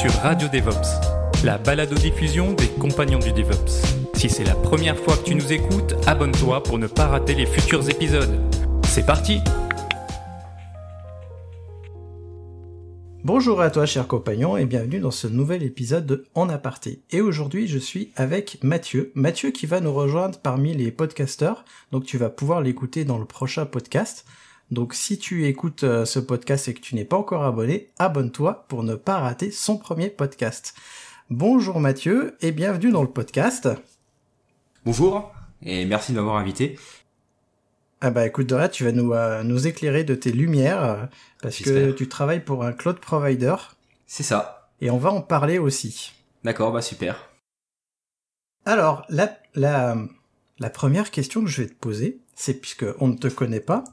Sur Radio DevOps, la balado-diffusion des compagnons du DevOps. Si c'est la première fois que tu nous écoutes, abonne-toi pour ne pas rater les futurs épisodes. C'est parti! Bonjour à toi cher compagnon et bienvenue dans ce nouvel épisode de En aparté. Et aujourd'hui je suis avec Mathieu. Mathieu qui va nous rejoindre parmi les podcasteurs, donc tu vas pouvoir l'écouter dans le prochain podcast. Donc si tu écoutes euh, ce podcast et que tu n'es pas encore abonné, abonne-toi pour ne pas rater son premier podcast. Bonjour Mathieu et bienvenue dans le podcast. Bonjour et merci de m'avoir invité. Ah bah écoute Dora, tu vas nous, euh, nous éclairer de tes lumières euh, parce que tu travailles pour un cloud provider. C'est ça. Et on va en parler aussi. D'accord, bah super. Alors, la, la, la première question que je vais te poser, c'est puisque on ne te connaît pas,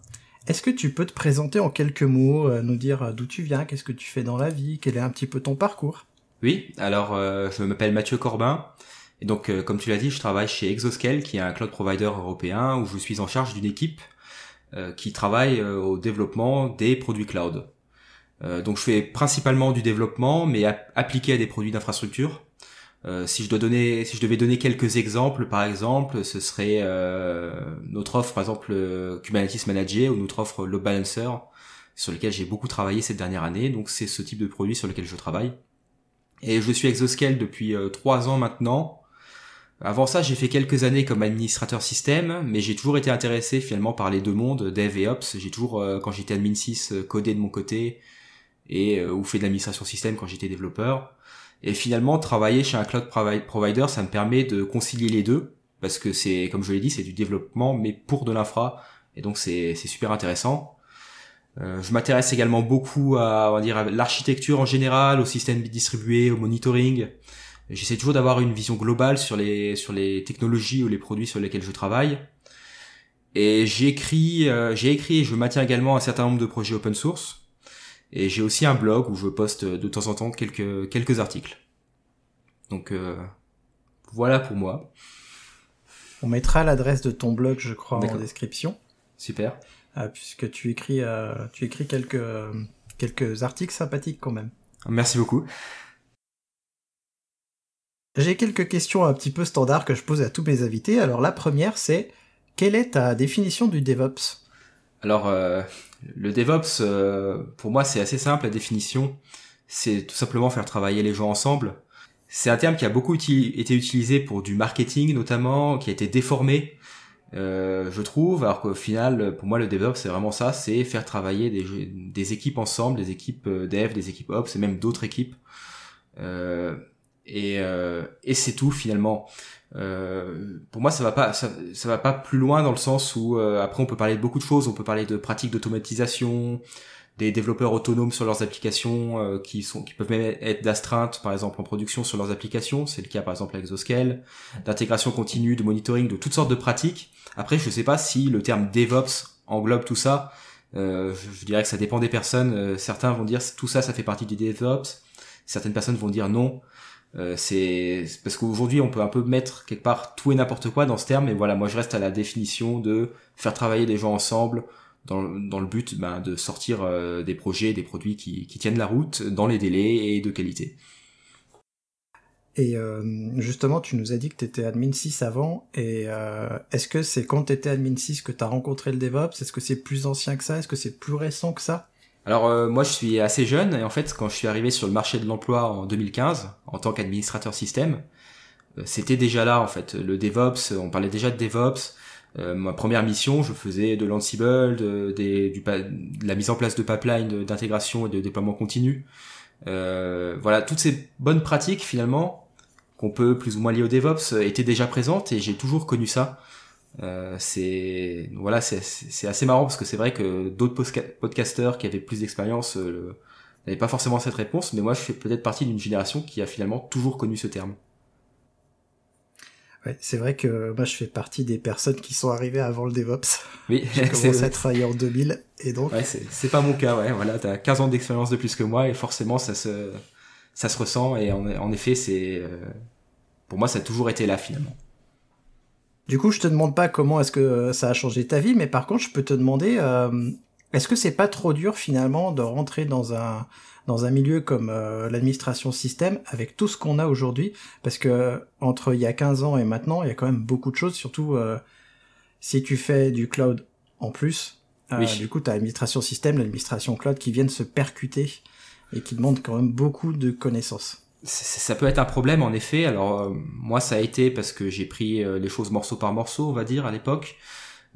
est-ce que tu peux te présenter en quelques mots, euh, nous dire d'où tu viens, qu'est-ce que tu fais dans la vie, quel est un petit peu ton parcours? Oui, alors je m'appelle Mathieu Corbin, et donc, euh, comme tu l'as dit, je travaille chez Exoscale, qui est un cloud provider européen, où je suis en charge d'une équipe euh, qui travaille euh, au développement des produits cloud. donc, je fais principalement du développement, mais appliqué à des produits d'infrastructure. Si je dois donner, si je devais donner quelques exemples, par exemple, ce serait notre offre, par exemple, Kubernetes Manager ou notre offre Load Balancer, sur lequel j'ai beaucoup travaillé cette dernière année. Donc, c'est ce type de produit sur lequel je travaille. Et je suis Exoscale depuis trois ans maintenant. Avant ça, j'ai fait quelques années comme administrateur système, mais j'ai toujours été intéressé finalement par les deux mondes, dev et ops. J'ai toujours, euh, quand j'étais admin 6, euh, codé de mon côté et euh, ou fait de l'administration système quand j'étais développeur. Et finalement, travailler chez un cloud provider, ça me permet de concilier les deux, parce que c'est, comme je l'ai dit, c'est du développement, mais pour de l'infra, et donc c'est super intéressant. je m'intéresse également beaucoup à, l'architecture en général, au système distribué, au monitoring. J'essaie toujours d'avoir une vision globale sur les sur les technologies ou les produits sur lesquels je travaille. Et j'ai écrit, euh, j'ai écrit et je maintiens également un certain nombre de projets open source. Et j'ai aussi un blog où je poste de temps en temps quelques quelques articles. Donc euh, voilà pour moi. On mettra l'adresse de ton blog, je crois, en description. Super. Ah, puisque tu écris, euh, tu écris quelques quelques articles sympathiques quand même. Merci beaucoup. J'ai quelques questions un petit peu standards que je pose à tous mes invités. Alors la première, c'est quelle est ta définition du DevOps? Alors euh, le DevOps, euh, pour moi, c'est assez simple. La définition, c'est tout simplement faire travailler les gens ensemble. C'est un terme qui a beaucoup été utilisé pour du marketing notamment, qui a été déformé, euh, je trouve, alors qu'au final, pour moi, le DevOps, c'est vraiment ça, c'est faire travailler des, des, équipes ensemble, des équipes dev, des équipes ops et même d'autres équipes. Euh, et, euh, et c'est tout finalement. Euh, pour moi, ça va pas, ça, ça, va pas plus loin dans le sens où euh, après on peut parler de beaucoup de choses. On peut parler de pratiques d'automatisation, des développeurs autonomes sur leurs applications euh, qui sont, qui peuvent même être d'astreinte, par exemple en production sur leurs applications. C'est le cas par exemple avec Exoscale, d'intégration continue, de monitoring, de toutes sortes de pratiques. Après, je sais pas si le terme DevOps englobe tout ça. Euh, je, je, dirais que ça dépend des personnes. certains vont dire tout ça, ça fait partie du DevOps. Certaines personnes vont dire non. Euh, c'est parce qu'aujourd'hui on peut un peu mettre quelque part tout et n'importe quoi dans ce terme, mais voilà, moi je reste à la définition de faire travailler des gens ensemble dans, dans le but ben, de sortir euh, des projets, des produits qui, qui, tiennent la route dans les délais et de qualité. Et euh, justement, tu nous as dit que tu étais admin 6 avant, et est-ce que c'est quand tu étais admin 6 que tu as rencontré le DevOps? Est-ce que c'est plus ancien que ça? Est-ce que c'est plus récent que ça? Alors euh, moi je suis assez jeune et en fait quand je suis arrivé sur le marché de l'emploi en 2015 en tant qu'administrateur système, euh, c'était déjà là en fait le DevOps, on parlait déjà de DevOps. Euh, ma première mission, je faisais de l'Ansible, de la mise en place de pipeline d'intégration et de déploiement continu. voilà, toutes ces bonnes pratiques finalement qu'on peut plus ou moins lier au DevOps étaient déjà présentes et j'ai toujours connu ça. Euh, c'est voilà, c'est assez marrant parce que c'est vrai que d'autres podcasteurs qui avaient plus d'expérience euh, n'avaient pas forcément cette réponse, mais moi je fais peut-être partie d'une génération qui a finalement toujours connu ce terme. Ouais, c'est vrai que moi je fais partie des personnes qui sont arrivées avant le DevOps. Oui, j'ai commencé à travailler en 2000 et donc. Ouais, c'est pas mon cas, ouais. Voilà, t'as 15 ans d'expérience de plus que moi et forcément ça se ça se ressent et en, en effet c'est euh, pour moi ça a toujours été là finalement. Du coup, je te demande pas comment est-ce que euh, ça a changé ta vie, mais par contre, je peux te demander, euh, est-ce que c'est pas trop dur finalement de rentrer dans un dans un milieu comme euh, l'administration système avec tout ce qu'on a aujourd'hui? Parce que entre il y a 15 ans et maintenant, il y a quand même beaucoup de choses, surtout si tu fais du cloud en plus. Du coup, tu as l'administration système, l'administration cloud qui viennent se percuter et qui demandent quand même beaucoup de connaissances ça peut être un problème en effet. Alors euh, moi ça a été parce que j'ai pris euh, les choses morceau par morceau, on va dire à l'époque,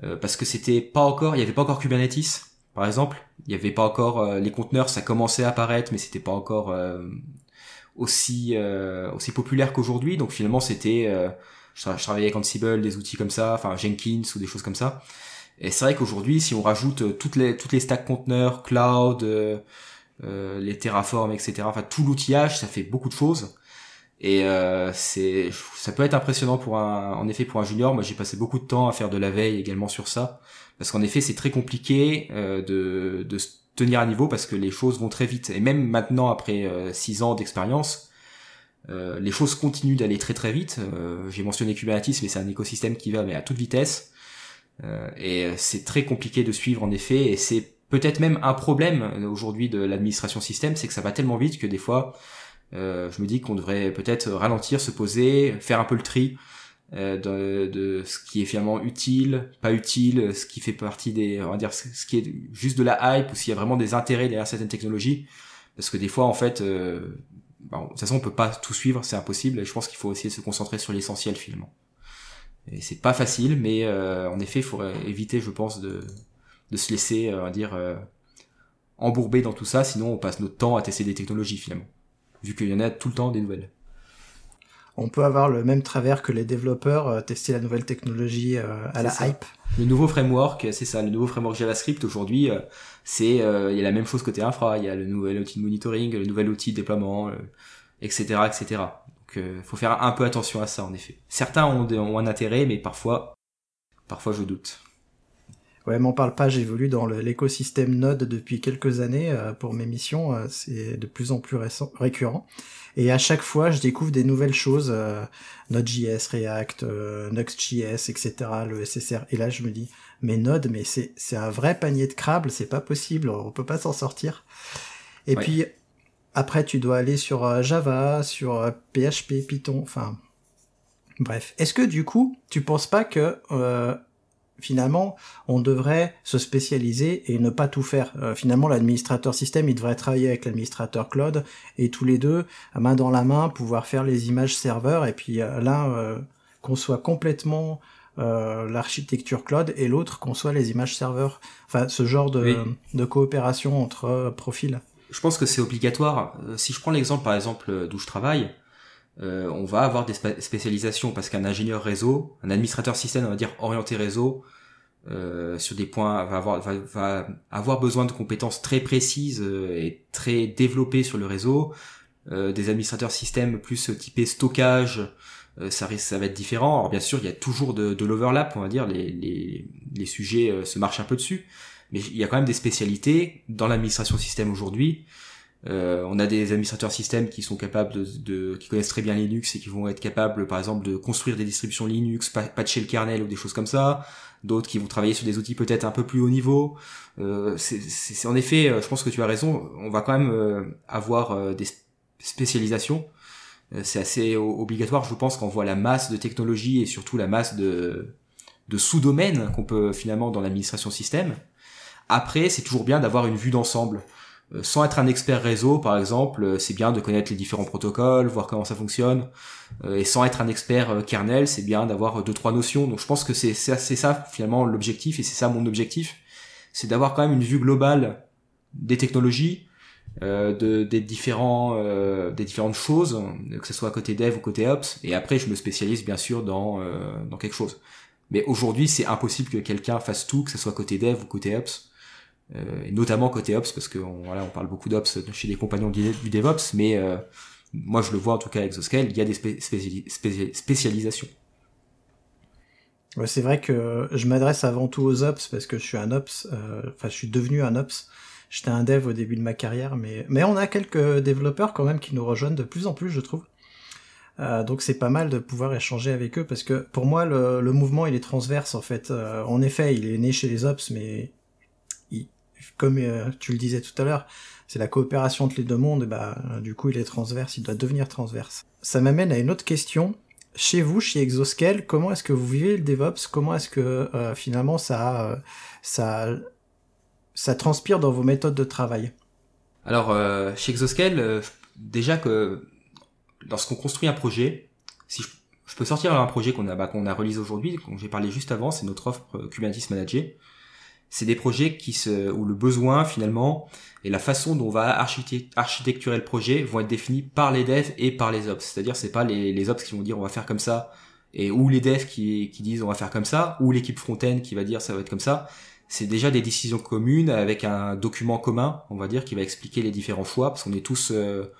euh, parce que c'était pas encore, il y avait pas encore Kubernetes par exemple, il y avait pas encore les conteneurs, ça commençait à apparaître, mais c'était pas encore aussi aussi populaire qu'aujourd'hui. Donc finalement c'était, je, travaillais avec Ansible, des outils comme ça, enfin Jenkins ou des choses comme ça. Et c'est vrai qu'aujourd'hui, si on rajoute toutes les toutes les stacks conteneurs, cloud euh, les terraforms, etc. Enfin, tout l'outillage, ça fait beaucoup de choses. Et euh, c'est, ça peut être impressionnant pour un, en effet, pour un junior. Moi, j'ai passé beaucoup de temps à faire de la veille également sur ça, parce qu'en effet, c'est très compliqué euh, de, de se tenir à niveau parce que les choses vont très vite. Et même maintenant, après euh, six ans d'expérience, euh, les choses continuent d'aller très très vite. j'ai mentionné Kubernetes, mais c'est un écosystème qui va mais à toute vitesse. et c'est très compliqué de suivre en effet. Et c'est peut-être même un problème aujourd'hui de l'administration système, c'est que ça va tellement vite que des fois, euh, je me dis qu'on devrait peut-être ralentir, se poser, faire un peu le tri euh, de, de, ce qui est finalement utile, pas utile, ce qui fait partie des, on va dire, ce qui est juste de la hype ou s'il y a vraiment des intérêts derrière certaines technologies, parce que des fois, en fait, euh, de toute façon, on peut pas tout suivre, c'est impossible. Et je pense qu'il faut essayer de se concentrer sur l'essentiel finalement. Et c'est pas facile, mais euh, en effet, il faudrait éviter, je pense, de de se laisser, euh, on va dire, euh, embourber dans tout ça, sinon on passe notre temps à tester des technologies finalement, vu qu'il y en a tout le temps des nouvelles. On peut avoir le même travers que les développeurs, euh, tester la nouvelle technologie à la hype. Le nouveau framework, c'est ça, le nouveau framework JavaScript aujourd'hui, c'est il y a la même chose côté infra, il y a le nouvel outil de monitoring, le nouvel outil de déploiement, etc., etc. Donc, faut faire un peu attention à ça en effet. Certains ont, ont un intérêt, mais parfois, parfois je doute. Ouais, m'en parle pas, j'évolue dans l'écosystème Node depuis quelques années euh, pour mes missions, euh, c'est de plus en plus récent, récurrent. Et à chaque fois, je découvre des nouvelles choses, euh, Node.js, React, Nuxt.js, etc., le SSR. Et là, je me dis, mais Node, mais c'est c'est un vrai panier de crabes, c'est pas possible, on peut pas s'en sortir. Et puis après, tu dois aller sur Java, sur PHP, Python, enfin bref. Est-ce que du coup, tu penses pas que finalement, on devrait se spécialiser et ne pas tout faire. Euh, finalement, l'administrateur système, il devrait travailler avec l'administrateur cloud et tous les deux, main dans la main, pouvoir faire les images serveurs et puis euh, l'un euh, qu'on soit complètement l'architecture cloud et l'autre qu'on soit les images serveurs. Enfin, ce genre de, de coopération entre profils. Je pense que c'est obligatoire. Si je prends l'exemple, par exemple, d'où je travaille, euh, on va avoir des spécialisations parce qu'un ingénieur réseau, un administrateur système, on va dire orienté réseau, euh, sur des points va avoir, va, avoir besoin de compétences très précises euh, et très développées sur le réseau. des administrateurs système plus typés stockage, ça risque, ça va être différent. Alors bien sûr, il y a toujours de, de l'overlap, on va dire, les, les, les sujets se marchent un peu dessus, mais il y a quand même des spécialités dans l'administration système aujourd'hui euh, on a des administrateurs système qui sont capables de, qui connaissent très bien Linux et qui vont être capables, par exemple, de construire des distributions Linux, patcher le kernel ou des choses comme ça. D'autres qui vont travailler sur des outils peut-être un peu plus haut niveau. Euh, c'est en effet, euh, je pense que tu as raison. On va quand même euh, avoir des spécialisations. c'est assez obligatoire, je pense, quand on voit la masse de technologies et surtout la masse de, de sous-domaines qu'on peut finalement dans l'administration système. Après, c'est toujours bien d'avoir une vue d'ensemble. Euh, sans être un expert réseau, par exemple, euh, c'est bien de connaître les différents protocoles, voir comment ça fonctionne. Euh, et sans être un expert kernel, c'est bien d'avoir deux trois notions. Donc je pense que c'est c'est ça finalement l'objectif et c'est ça mon objectif, c'est d'avoir quand même une vue globale des technologies, de des différents des différentes choses, que ce soit côté dev ou côté ops. Et après je me spécialise bien sûr dans dans quelque chose. Mais aujourd'hui, c'est impossible que quelqu'un fasse tout, que ce soit côté dev ou côté ops. Euh, et notamment côté ops, parce que on, voilà, on parle beaucoup d'ops chez les compagnons du, DevOps, mais euh, moi je le vois en tout cas avec Exoscale, il y a des spécialisations. Ouais, c'est vrai que je m'adresse avant tout aux ops parce que je suis un ops, euh, enfin je suis devenu un ops. J'étais un dev au début de ma carrière, mais mais on a quelques développeurs quand même qui nous rejoignent de plus en plus, je trouve. Euh, donc c'est pas mal de pouvoir échanger avec eux parce que pour moi le, le mouvement il est transverse en fait. Euh, en effet, il est né chez les ops, mais comme euh, tu le disais tout à l'heure, c'est la coopération entre les deux mondes. Et bah du coup il est transverse, il doit devenir transverse. Ça m'amène à une autre question chez vous, chez Exoscale, comment est-ce que vous vivez le DevOps? Comment est-ce que euh, finalement ça, euh, transpire dans vos méthodes de travail? Alors, euh, chez Exoscale, déjà que lorsqu'on construit un projet, si je, peux sortir un projet qu'on a, bah, aujourd'hui, dont j'ai parlé juste avant, c'est notre offre Kubernetes Manager. C'est des projets qui se, où le besoin finalement et la façon dont on va architecturer le projet vont être définis par les devs et par les ops. C'est-à-dire c'est pas les, ops qui vont dire on va faire comme ça et ou les devs qui, qui disent on va faire comme ça ou l'équipe front-end qui va dire ça va être comme ça. C'est déjà des décisions communes avec un document commun, on va dire, qui va expliquer les différents choix parce qu'on est tous euh,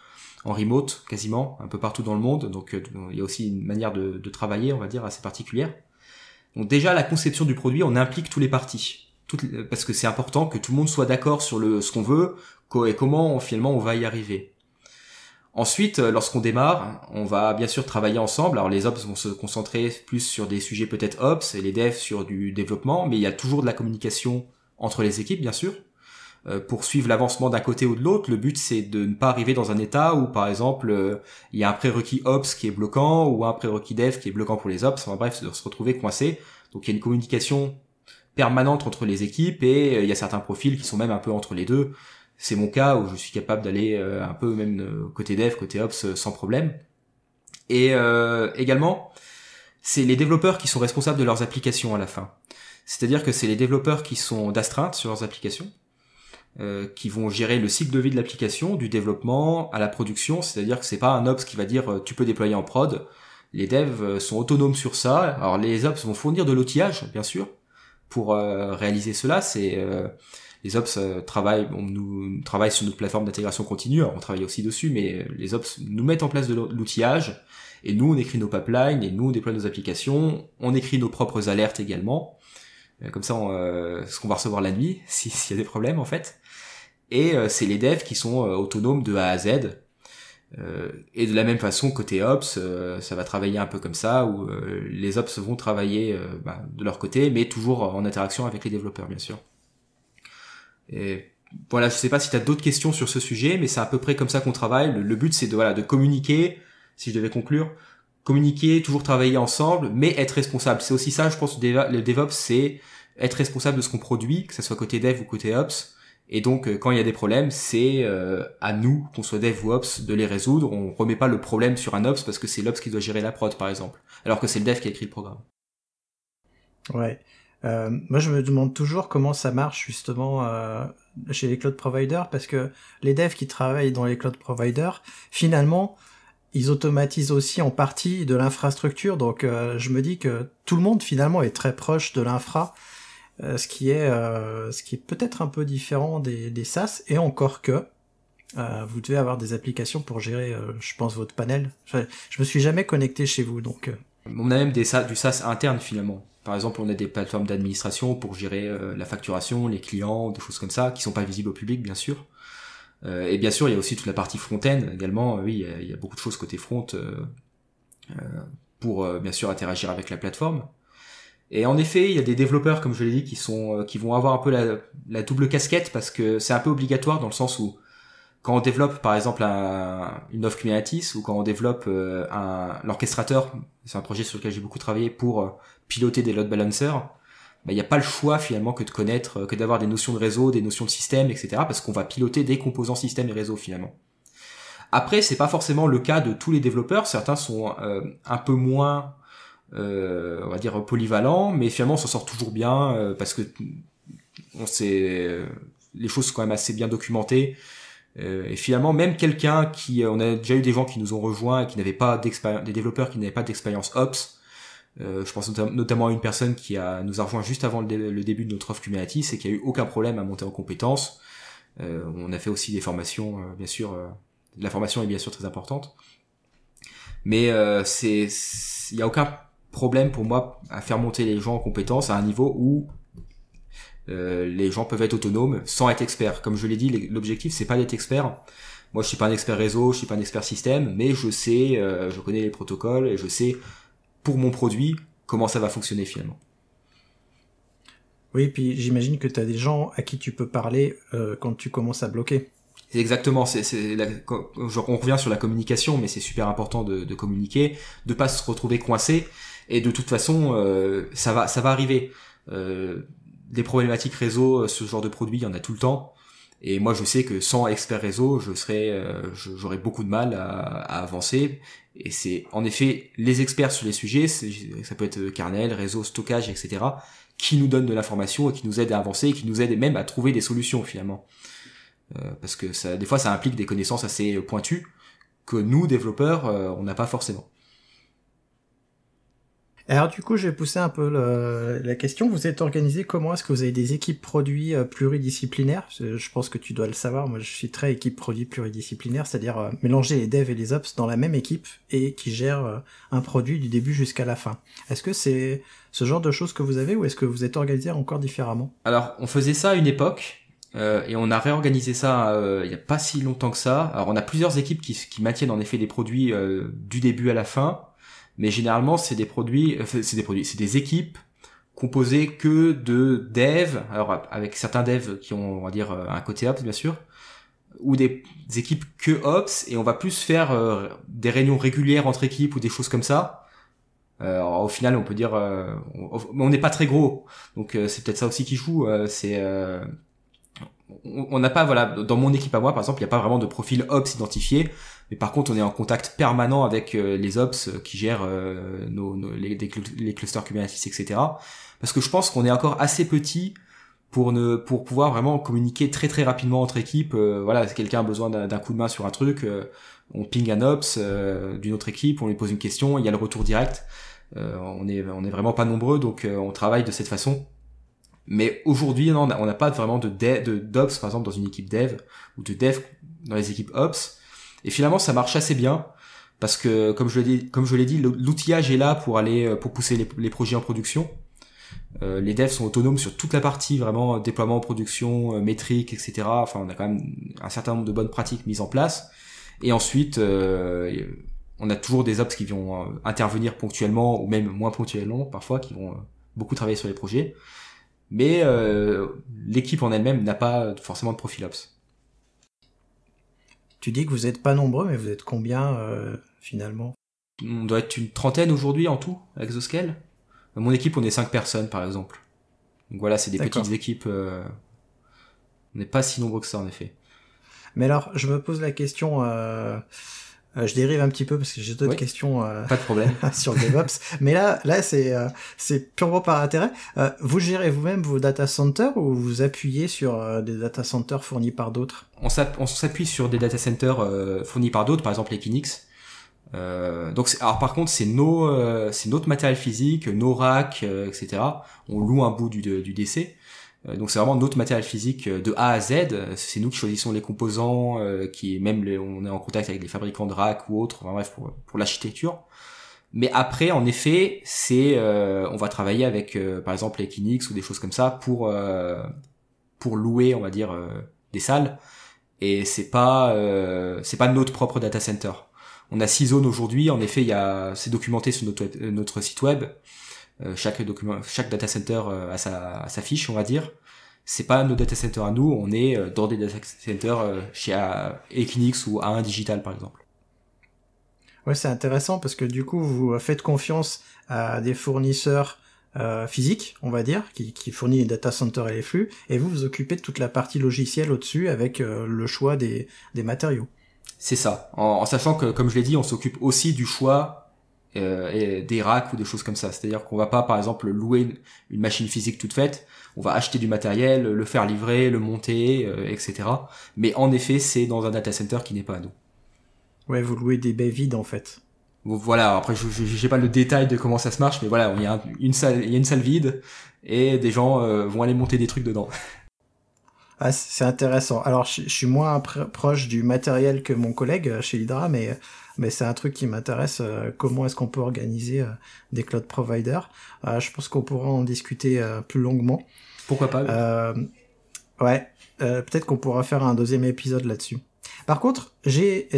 en remote quasiment un peu partout dans le monde, donc euh, il y a aussi une manière de, de travailler, on va dire, assez particulière. Donc déjà la conception du produit, on implique tous les parties parce que c'est important que tout le monde soit d'accord sur le ce qu'on veut et comment finalement on va y arriver. Ensuite, euh, lorsqu'on démarre, on va bien sûr travailler ensemble. Alors les ops vont se concentrer plus sur des sujets peut-être ops et les devs sur du développement, mais il y a toujours de la communication entre les équipes bien sûr. Euh, pour suivre l'avancement d'un côté ou de l'autre, le but c'est de ne pas arriver dans un état où par exemple euh, il y a un prérequis ops qui est bloquant ou un prérequis dev qui est bloquant pour les ops. Enfin bref, de se retrouver coincé. Donc il y a une communication permanente entre les équipes et euh, il y a certains profils qui sont même un peu entre les deux. C'est mon cas où je suis capable d'aller euh, un peu même euh, côté dev, côté ops sans problème. Et également, c'est les développeurs qui sont responsables de leurs applications à la fin. C'est-à-dire que c'est les développeurs qui sont d'astreinte sur leurs applications, qui vont gérer le cycle de vie de l'application, du développement à la production. C'est-à-dire que c'est pas un ops qui va dire tu peux déployer en prod. Les devs sont autonomes sur ça. Alors les ops vont fournir de l'outillage, bien sûr, pour euh, réaliser cela, c'est euh, les ops euh, travaillent, on nous travaille sur notre plateforme d'intégration continue, on travaille aussi dessus, mais les ops nous mettent en place de l'outillage, et nous on écrit nos pipelines, et nous on déploie nos applications, on écrit nos propres alertes également, comme ça ce qu'on va recevoir la nuit, s'il y a des problèmes en fait. Et c'est les devs qui sont autonomes de A à Z, et de la même façon, côté Ops, euh, ça va travailler un peu comme ça, où euh, les Ops vont travailler bah, de leur côté, mais toujours en interaction avec les développeurs, bien sûr. Et voilà, je sais pas si tu as d'autres questions sur ce sujet, mais c'est à peu près comme ça qu'on travaille. Le, but, c'est de, voilà, de communiquer, si je devais conclure, communiquer, toujours travailler ensemble, mais être responsable. C'est aussi ça, je pense, le DevOps, c'est être responsable de ce qu'on produit, que ce soit côté Dev ou côté Ops, et donc, euh, quand il y a des problèmes, c'est euh, à nous, qu'on soit dev ou ops, de les résoudre. On remet pas le problème sur un ops parce que c'est l'ops qui doit gérer la prod, par exemple, alors que c'est le dev qui a écrit le programme. Ouais. Euh, moi, je me demande toujours comment ça marche justement euh, chez les cloud providers, parce que les devs qui travaillent dans les cloud providers, finalement, ils automatisent aussi en partie de l'infrastructure. Donc, je me dis que tout le monde finalement est très proche de l'infra. Euh, ce qui est euh, ce qui est peut-être un peu différent des, SaaS et encore que euh, vous devez avoir des applications pour gérer, je pense, votre panel. Je, me suis jamais connecté chez vous, donc. On a même des du SaaS interne finalement. Par exemple, on a des plateformes d'administration pour gérer la facturation, les clients, des choses comme ça, qui sont pas visibles au public, bien sûr. et bien sûr, il y a aussi toute la partie front-end également. oui, il y, a, beaucoup de choses côté front pour bien sûr interagir avec la plateforme. Et en effet, il y a des développeurs, comme je l'ai dit, qui sont, euh, qui vont avoir un peu la, double casquette parce que c'est un peu obligatoire dans le sens où quand on développe par exemple un, une offre Kubernetes ou quand on développe euh, un l'orchestrateur, c'est un projet sur lequel j'ai beaucoup travaillé pour euh, piloter des load balancers, bah, il n'y a pas le choix finalement que de connaître, que d'avoir des notions de réseau, des notions de système, etc. parce qu'on va piloter des composants système et réseau finalement. Après, c'est pas forcément le cas de tous les développeurs. Certains sont un peu moins euh, on va dire polyvalent, mais finalement on s'en sort toujours bien euh, parce que on sait euh, les choses sont quand même assez bien documentées. et finalement, même quelqu'un qui, on a déjà eu des gens qui nous ont rejoints et qui n'avaient pas d'expérience, des développeurs qui n'avaient pas d'expérience ops, Euh, je pense notamment à une personne qui a nous a rejoint juste avant le, début de notre offre Kubernetes et qui a eu aucun problème à monter en compétences. Euh, on a fait aussi des formations, euh, bien sûr. la formation est bien sûr très importante, mais c'est il y a aucun problème pour moi à faire monter les gens en compétences à un niveau où les gens peuvent être autonomes sans être experts. Comme je l'ai dit, l'objectif c'est pas d'être expert. Moi, je suis pas un expert réseau, je suis pas un expert système, mais je sais, je connais les protocoles et je sais pour mon produit, comment ça va fonctionner finalement. Oui, puis j'imagine que tu as des gens à qui tu peux parler euh, quand tu commences à bloquer. Exactement, c'est, c'est on revient sur la communication, mais c'est super important de, de, communiquer, de pas se retrouver coincé. Et de toute façon, euh, ça va, ça va arriver. Euh, des problématiques réseau, ce genre de produit, il y en a tout le temps. Et moi, je sais que sans expert réseau, je serais, euh, j'aurais beaucoup de mal à, à avancer. Et c'est en effet les experts sur les sujets, ça peut être kernel, réseau, stockage, etc., qui nous donnent de l'information et qui nous aident à avancer et qui nous aident même à trouver des solutions finalement. Euh, parce que ça, des fois, ça implique des connaissances assez pointues que nous, développeurs, euh, on n'a pas forcément. Alors du coup, je vais pousser un peu la question. Vous êtes organisé comment? Est-ce que vous avez des équipes produits euh, pluridisciplinaires? Je pense que tu dois le savoir. Moi, je suis très équipe produit pluridisciplinaire, c'est-à-dire euh, mélanger les devs et les ops dans la même équipe et qui gère euh, un produit du début jusqu'à la fin. Est-ce que c'est ce genre de choses que vous avez ou est-ce que vous êtes organisé encore différemment? Alors, on faisait ça à une époque. et on a réorganisé ça il n'y a pas si longtemps que ça. Alors on a plusieurs équipes qui, qui maintiennent en effet des produits du début à la fin mais généralement c'est des produits, euh, c'est des produits, c'est des équipes composées que de devs, alors avec certains devs qui ont, on va dire, euh, un côté ops bien sûr, ou des, équipes que ops, et on va plus faire euh, des réunions régulières entre équipes ou des choses comme ça. Euh, au final, on peut dire, on n'est pas très gros, donc c'est peut-être ça aussi qui joue. c'est on n'a pas voilà dans mon équipe à moi par exemple il n'y a pas vraiment de profil ops identifié mais par contre on est en contact permanent avec euh, les ops qui gèrent euh, nos, les, les, clusters Kubernetes etc parce que je pense qu'on est encore assez petit pour ne pour pouvoir vraiment communiquer très très rapidement entre équipes. Euh, voilà si quelqu'un a besoin d'un coup de main sur un truc on ping un ops d'une autre équipe on lui pose une question il y a le retour direct. On est on est vraiment pas nombreux donc on travaille de cette façon. Mais aujourd'hui, on n'a pas vraiment de, de d'ops, par exemple, dans une équipe dev, ou de dev dans les équipes ops. Et finalement, ça marche assez bien, parce que, comme je l'ai dit, l'outillage est là pour aller, euh, pour pousser les, projets en production. Euh, les devs sont autonomes sur toute la partie vraiment déploiement en production, euh, métrique, etc. Enfin, on a quand même un certain nombre de bonnes pratiques mises en place. Et ensuite, euh, on a toujours des ops qui vont intervenir ponctuellement ou même moins ponctuellement parfois, qui vont beaucoup travailler sur les projets mais euh, l'équipe en elle-même n'a pas forcément de profil ops. Tu dis que vous n'êtes pas nombreux, mais vous êtes combien euh, finalement? On doit être une trentaine aujourd'hui en tout, avec Exoscale. mon équipe, on est cinq personnes par exemple. Donc voilà, c'est des petites équipes. Euh, on n'est pas si nombreux que ça en effet. Mais alors, je me pose la question. Euh, je dérive un petit peu parce que j'ai d'autres questions euh, pas de problème sur le DevOps. Mais là, là, c'est euh, c'est purement par intérêt. vous gérez vous-même vos data centers ou vous appuyez sur des data centers fournis par d'autres? On s'appuie sur des data centers fournis par d'autres, par exemple Equinix. donc, alors par contre, c'est nos, c'est notre matériel physique, nos racks, etc. On loue un bout du, du DC. Euh, donc c'est vraiment notre matériel physique euh, de A à Z. C'est nous qui choisissons les composants, euh, qui même on est en contact avec les fabricants de racks ou autres. Enfin, bref, pour, pour l'architecture. Mais après, en effet, c'est on va travailler avec par exemple Equinix ou des choses comme ça pour pour louer, on va dire, des salles. Et c'est pas c'est pas notre propre data center. On a six zones aujourd'hui. En effet, il y a c'est documenté sur notre notre site web. Euh, chaque document, chaque data center euh, a sa, sa fiche, on va dire. C'est pas nos data centers à nous, on est euh, dans des data centers chez Equinix ou A1 Digital par exemple. Ouais, c'est intéressant parce que du coup, vous faites confiance à des fournisseurs euh, physiques, on va dire, qui, qui fournit les data centers et les flux, et vous vous occupez de toute la partie logicielle au-dessus avec le choix des, des matériaux. C'est ça. En, en, sachant que, comme je l'ai dit, on s'occupe aussi du choix euh, et des racks ou des choses comme ça. C'est-à-dire qu'on va pas, par exemple, louer une, machine physique toute faite. On va acheter du matériel, le faire livrer, le monter, euh, etc. Mais en effet, c'est dans un data center qui n'est pas à nous. Ouais, vous louez des baies vides en fait. voilà, après je j'ai pas le détail de comment ça se marche, mais voilà, il y a une salle, il y a une salle vide et des gens euh, vont aller monter des trucs dedans. Ah, c'est intéressant. Alors, je, suis moins proche du matériel que mon collègue euh, chez Hydra, mais mais c'est un truc qui m'intéresse. Euh, comment est-ce qu'on peut organiser des cloud providers Je pense qu'on pourra en discuter plus longuement. Pourquoi pas Ouais, peut-être qu'on pourra faire un deuxième épisode là-dessus. Par contre, j'ai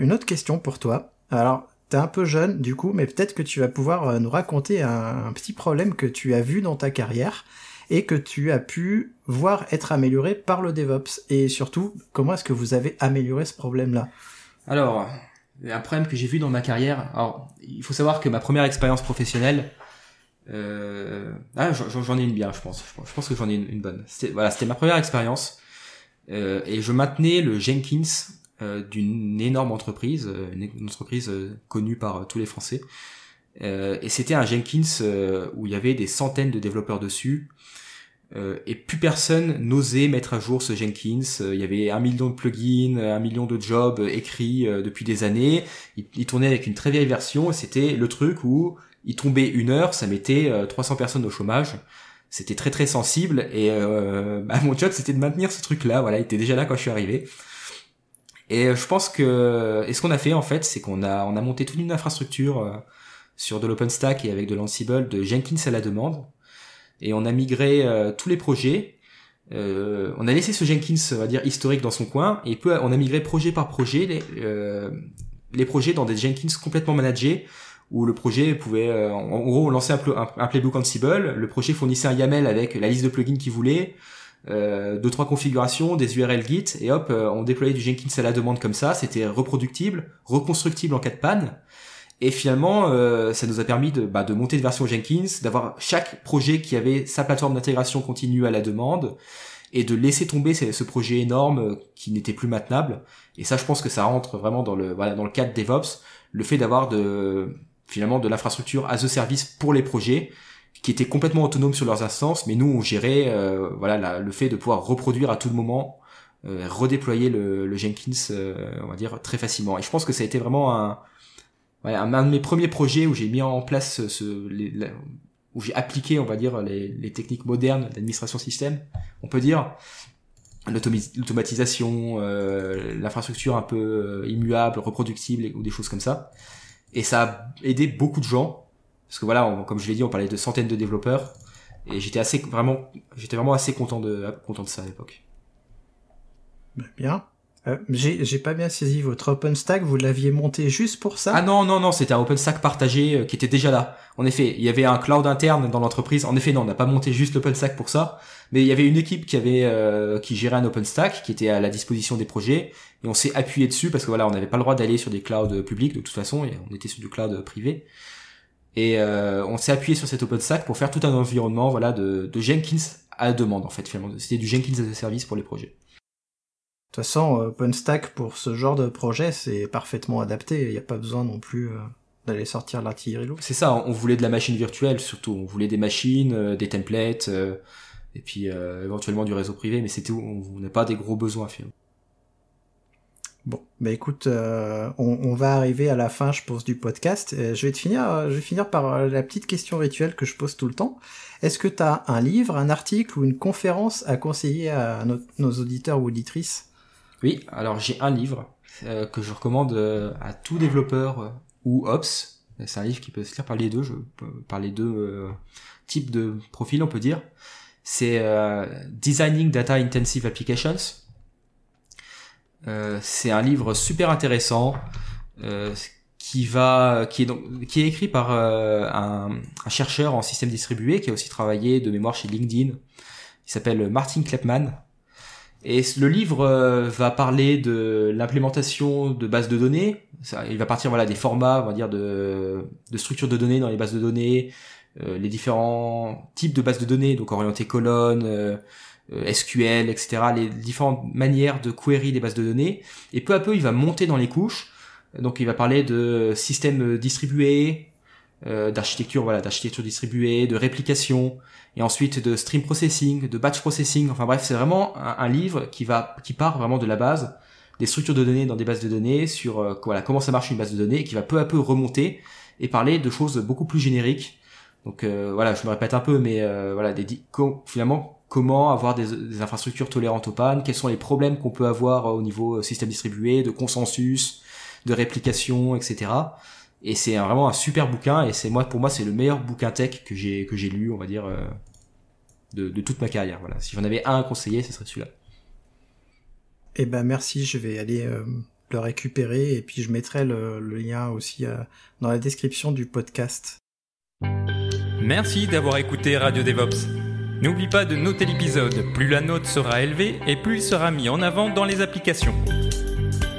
une autre question pour toi. Alors, t'es un peu jeune du coup, mais peut-être que tu vas pouvoir euh, nous raconter un, petit problème que tu as vu dans ta carrière et que tu as pu voir être amélioré par le DevOps. Et surtout, comment est-ce que vous avez amélioré ce problème-là? Alors, un problème que j'ai vu dans ma carrière. Alors, il faut savoir que ma première expérience professionnelle, euh... ah, j'en ai une bien, je pense. Je pense que j'en ai une, bonne. Voilà, c'était ma première expérience euh, et je maintenais le Jenkins euh, d'une énorme entreprise, euh, une entreprise connue par tous les Français. Et c'était un Jenkins où il y avait des centaines de développeurs dessus. et plus personne n'osait mettre à jour ce Jenkins. il y avait un million de plugins, un million de jobs écrits depuis des années. Il, tournait avec une très vieille version. C'était le truc où il tombait une heure, ça mettait 300 personnes au chômage. C'était très très sensible et bah, mon job c'était de maintenir ce truc-là. Voilà, il était déjà là quand je suis arrivé. Et euh, je pense que et ce qu'on a fait en fait, c'est qu'on a on a monté toute une infrastructure euh, sur de l'OpenStack et avec de l'Ansible, de Jenkins à la demande, et on a migré euh, tous les projets. on a laissé ce Jenkins, on va dire historique dans son coin, et on a migré projet par projet les, les projets dans des Jenkins complètement managés où le projet pouvait, en gros, on lançait un, un, playbook Ansible, le projet fournissait un YAML avec la liste de plugins qu'il voulait, euh, deux trois configurations, des URL Git et hop, euh, on déployait du Jenkins à la demande comme ça. C'était reproductible, reconstructible en cas de panne. Et finalement, euh, ça nous a permis de, bah, de monter de version Jenkins, d'avoir chaque projet qui avait sa plateforme d'intégration continue à la demande, et de laisser tomber ce, projet énorme euh, qui n'était plus maintenable. Et ça, je pense que ça rentre vraiment dans le voilà dans le cadre DevOps, le fait d'avoir de finalement de l'infrastructure as a service pour les projets qui étaient complètement autonomes sur leurs instances, mais nous on gérait euh, voilà le fait de pouvoir reproduire à tout moment, euh, redéployer le, Jenkins, euh, on va dire très facilement. Et je pense que ça a été vraiment un, un, de mes premiers projets où j'ai mis en place ce, les, où j'ai appliqué, on va dire, les, les techniques modernes d'administration système, on peut dire l'automatisation, l'infrastructure un peu immuable, reproductible ou des choses comme ça. Et ça a aidé beaucoup de gens parce que voilà, comme je l'ai dit, on parlait de centaines de développeurs et j'étais assez vraiment, j'étais vraiment assez content de content de ça à l'époque. Bah, bien. Euh, j'ai pas bien saisi votre OpenStack, vous l'aviez monté juste pour ça? Ah non, non, non, c'était un OpenStack partagé euh, qui était déjà là. En effet, il y avait un cloud interne dans l'entreprise. En effet, non, on n'a pas monté juste l'OpenStack pour ça, mais il y avait une équipe qui avait euh, qui gérait un OpenStack qui était à la disposition des projets et on s'est appuyé dessus parce que voilà, on n'avait pas le droit d'aller sur des clouds publics de toute façon, et on était sur du cloud privé. Et euh, on s'est appuyé sur cet OpenStack pour faire tout un environnement voilà, de, Jenkins à demande, en fait, finalement. C'était du Jenkins as a service pour les projets. De toute façon, OpenStack, pour ce genre de projet, c'est parfaitement adapté. Il n'y a pas besoin non plus euh, d'aller sortir l'artillerie lourde. C'est ça, on voulait de la machine virtuelle, surtout. On voulait des machines, euh, des templates, et puis éventuellement du réseau privé, mais c'était où on n'a pas des gros besoins, finalement. Bon, bah écoute, euh, on, va arriver à la fin, je pense, du podcast. Euh, je vais te finir, je vais finir par euh, la petite question rituelle que je pose tout le temps. Est-ce que tu as un livre, un article ou une conférence à conseiller à nos, auditeurs ou auditrices? Oui, alors j'ai un livre que je recommande à tout développeur ou ops. C'est un livre qui peut se lire par les deux, par les deux types de profils, on peut dire. C'est Designing Data Intensive Applications euh, c'est un livre super intéressant euh, qui va, qui est écrit par euh, un, un, chercheur en système distribué qui a aussi travaillé de mémoire chez LinkedIn. Il s'appelle Martin Klepman. Et le livre va parler de l'implémentation de bases de données. il va partir voilà des formats, on va dire de, structures de données dans les bases de données, les différents types de bases de données, donc orientées colonnes, euh, SQL, etc., les différentes manières de query des bases de données. Et peu à peu, il va monter dans les couches. Donc, il va parler de systèmes distribués, euh, d'architecture, voilà, d'architecture distribuée, de réplication, et ensuite de stream processing, de batch processing. Enfin bref, c'est vraiment un, livre qui va, qui part vraiment de la base des structures de données dans des bases de données, sur voilà comment ça marche une base de données, qui va peu à peu remonter et parler de choses beaucoup plus génériques. Donc voilà, je me répète un peu, mais voilà, des, finalement comment avoir des, des, infrastructures tolérantes aux pannes, quels sont les problèmes qu'on peut avoir au niveau système distribué, de consensus, de réplication, etc. Et c'est vraiment un super bouquin et c'est moi pour moi c'est le meilleur bouquin tech que j'ai que j'ai lu on va dire euh, de, de, toute ma carrière. Voilà, si j'en avais un à conseiller, ce serait celui-là. Eh ben merci, je vais aller euh, le récupérer et puis je mettrai le, le lien aussi euh, dans la description du podcast. Merci d'avoir écouté Radio DevOps. N'oublie pas de noter l'épisode, plus la note sera élevée et plus il sera mis en avant dans les applications.